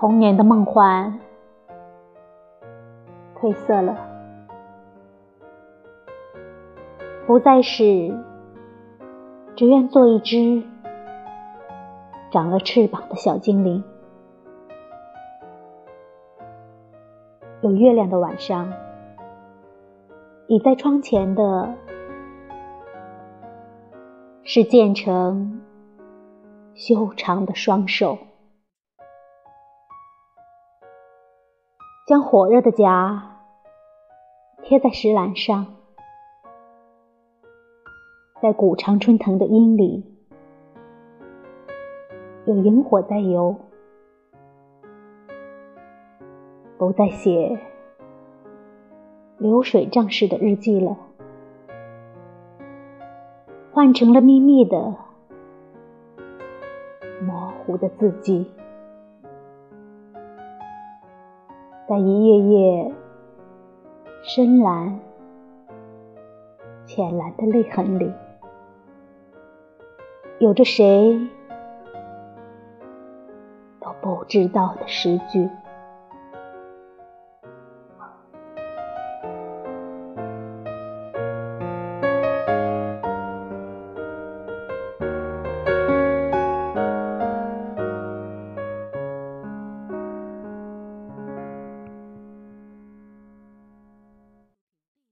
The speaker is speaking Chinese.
童年的梦幻。褪色了，不再是只愿做一只长了翅膀的小精灵。有月亮的晚上，倚在窗前的是渐成修长的双手，将火热的颊贴在石栏上，在古长春藤的阴里，有萤火在游。不再写流水账式的日记了，换成了秘密的、模糊的字迹，在一页页深蓝、浅蓝的泪痕里，有着谁都不知道的诗句。